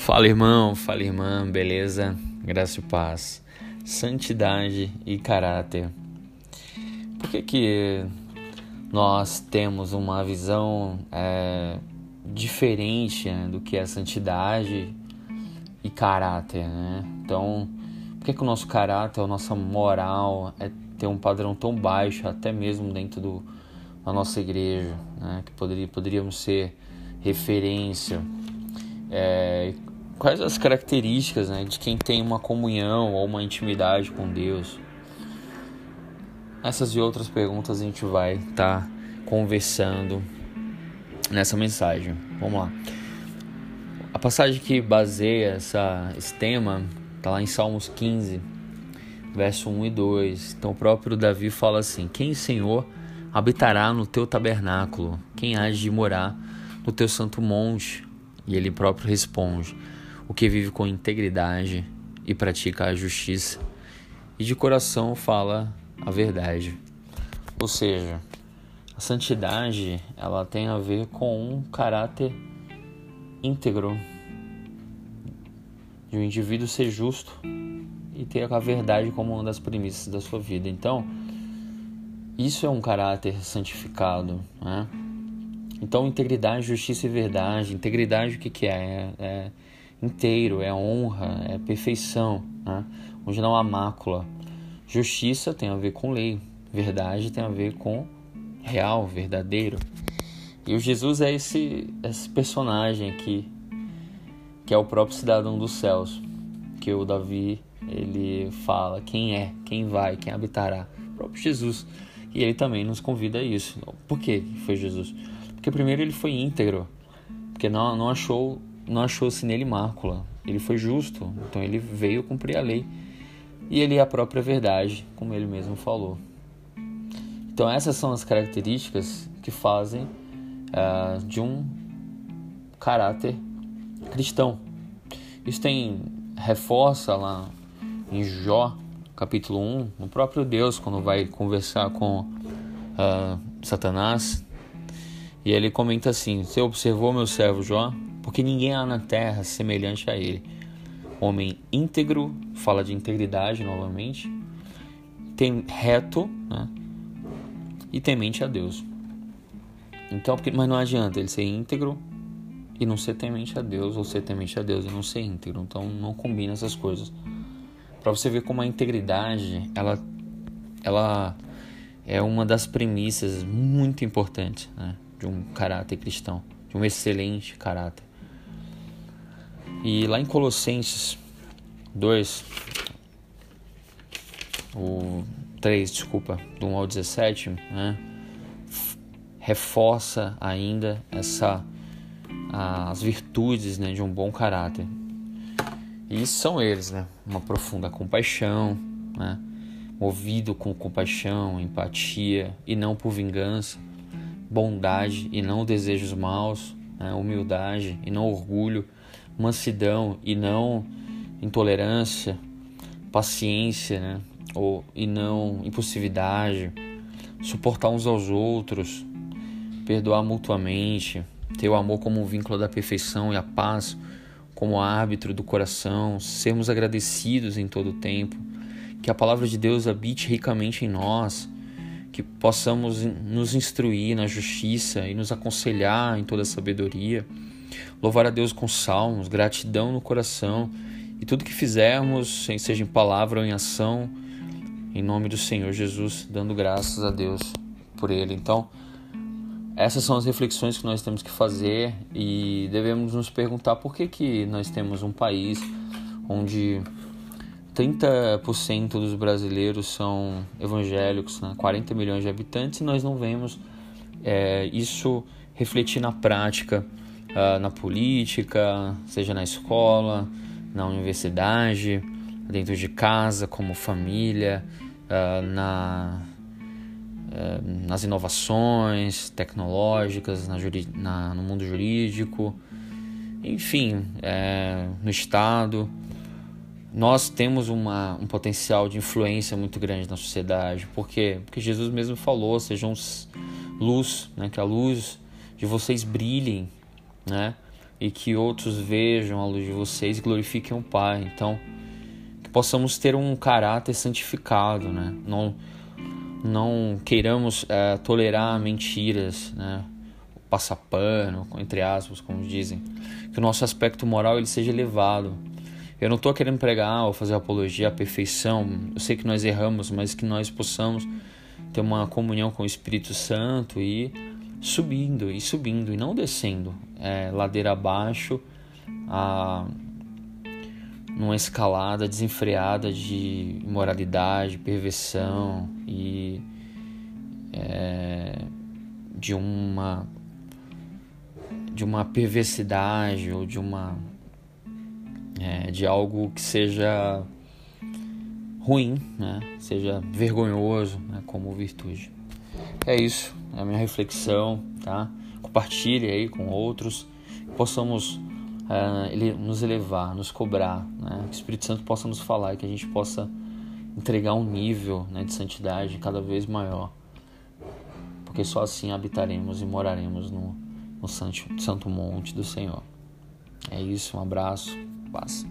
Fala irmão, fala irmã, beleza? Graça e paz, santidade e caráter. Por que que nós temos uma visão é, diferente né, do que é santidade e caráter, né? Então, por que que o nosso caráter, a nossa moral é ter um padrão tão baixo, até mesmo dentro do, da nossa igreja, né? Que poderia, poderíamos ser referência. É, quais as características né, de quem tem uma comunhão ou uma intimidade com Deus? Essas e outras perguntas a gente vai estar tá conversando nessa mensagem. Vamos lá. A passagem que baseia essa, esse tema está lá em Salmos 15, verso 1 e 2. Então o próprio Davi fala assim: Quem, Senhor, habitará no teu tabernáculo? Quem há de morar no teu santo monte? E ele próprio responde: o que vive com integridade e pratica a justiça, e de coração fala a verdade. Ou seja, a santidade ela tem a ver com um caráter íntegro de um indivíduo ser justo e ter a verdade como uma das premissas da sua vida. Então, isso é um caráter santificado, né? Então, integridade, justiça e verdade. Integridade, o que, que é? é, é inteiro, é honra, é perfeição, né? onde não há mácula. Justiça tem a ver com lei, verdade tem a ver com real, verdadeiro. E o Jesus é esse, esse personagem aqui, que é o próprio cidadão dos céus, que o Davi ele fala quem é, quem vai, quem habitará, o próprio Jesus. E ele também nos convida a isso. Por que foi Jesus? Porque primeiro ele foi íntegro, porque não, não achou não achou-se nele mácula. Ele foi justo, então ele veio cumprir a lei. E ele é a própria verdade, como ele mesmo falou. Então essas são as características que fazem uh, de um caráter cristão. Isso tem reforça lá em Jó, capítulo 1, no próprio Deus, quando vai conversar com uh, Satanás. E ele comenta assim: Você observou meu servo Jó? Porque ninguém há na terra semelhante a ele. Homem íntegro, fala de integridade novamente, tem reto, né? E temente a Deus. Então, porque, mas não adianta ele ser íntegro e não ser temente a Deus, ou ser temente a Deus e não ser íntegro. Então, não combina essas coisas. Para você ver como a integridade, ela, ela é uma das premissas muito importantes né? de um caráter cristão, de um excelente caráter. E lá em Colossenses 2, o 3, desculpa, do 1 ao 17, né, reforça ainda essa as virtudes né, de um bom caráter. E são eles, né? Uma profunda compaixão, né? movido com compaixão, empatia e não por vingança, bondade e não desejos maus, né? humildade e não orgulho, mansidão e não intolerância, paciência, né? Ou, e não impulsividade, suportar uns aos outros, perdoar mutuamente, ter o amor como um vínculo da perfeição e a paz como árbitro do coração, sermos agradecidos em todo o tempo, que a palavra de Deus habite ricamente em nós, que possamos nos instruir na justiça e nos aconselhar em toda a sabedoria louvar a Deus com salmos, gratidão no coração e tudo que fizermos, seja em palavra ou em ação, em nome do Senhor Jesus, dando graças a Deus por Ele. Então, essas são as reflexões que nós temos que fazer e devemos nos perguntar por que, que nós temos um país onde 30% dos brasileiros são evangélicos, né? 40 milhões de habitantes, e nós não vemos é, isso refletir na prática uh, na política, seja na escola, na universidade, dentro de casa, como família, uh, na, uh, nas inovações tecnológicas, na, na, no mundo jurídico, enfim, é, no Estado. Nós temos uma, um potencial de influência muito grande na sociedade. Por quê? Porque Jesus mesmo falou: sejam luz, né, que a luz de vocês brilhem né? e que outros vejam a luz de vocês e glorifiquem o Pai. Então, que possamos ter um caráter santificado, né? Não, não queiramos é, tolerar mentiras, né? Passapano, entre aspas, como dizem. Que o nosso aspecto moral ele seja elevado. Eu não estou querendo pregar ou fazer apologia à perfeição. Eu sei que nós erramos, mas que nós possamos ter uma comunhão com o Espírito Santo e subindo e subindo e não descendo é, ladeira abaixo a, numa escalada desenfreada de imoralidade, perversão e é, de uma de uma perversidade ou de uma é, de algo que seja ruim, né? seja vergonhoso, né? como virtude. É isso, é a minha reflexão, tá? Compartilhe aí com outros, possamos uh, ele, nos elevar, nos cobrar, né? Que o Espírito Santo possa nos falar e que a gente possa entregar um nível né, de santidade cada vez maior, porque só assim habitaremos e moraremos no, no santo, santo monte do Senhor. É isso, um abraço, paz.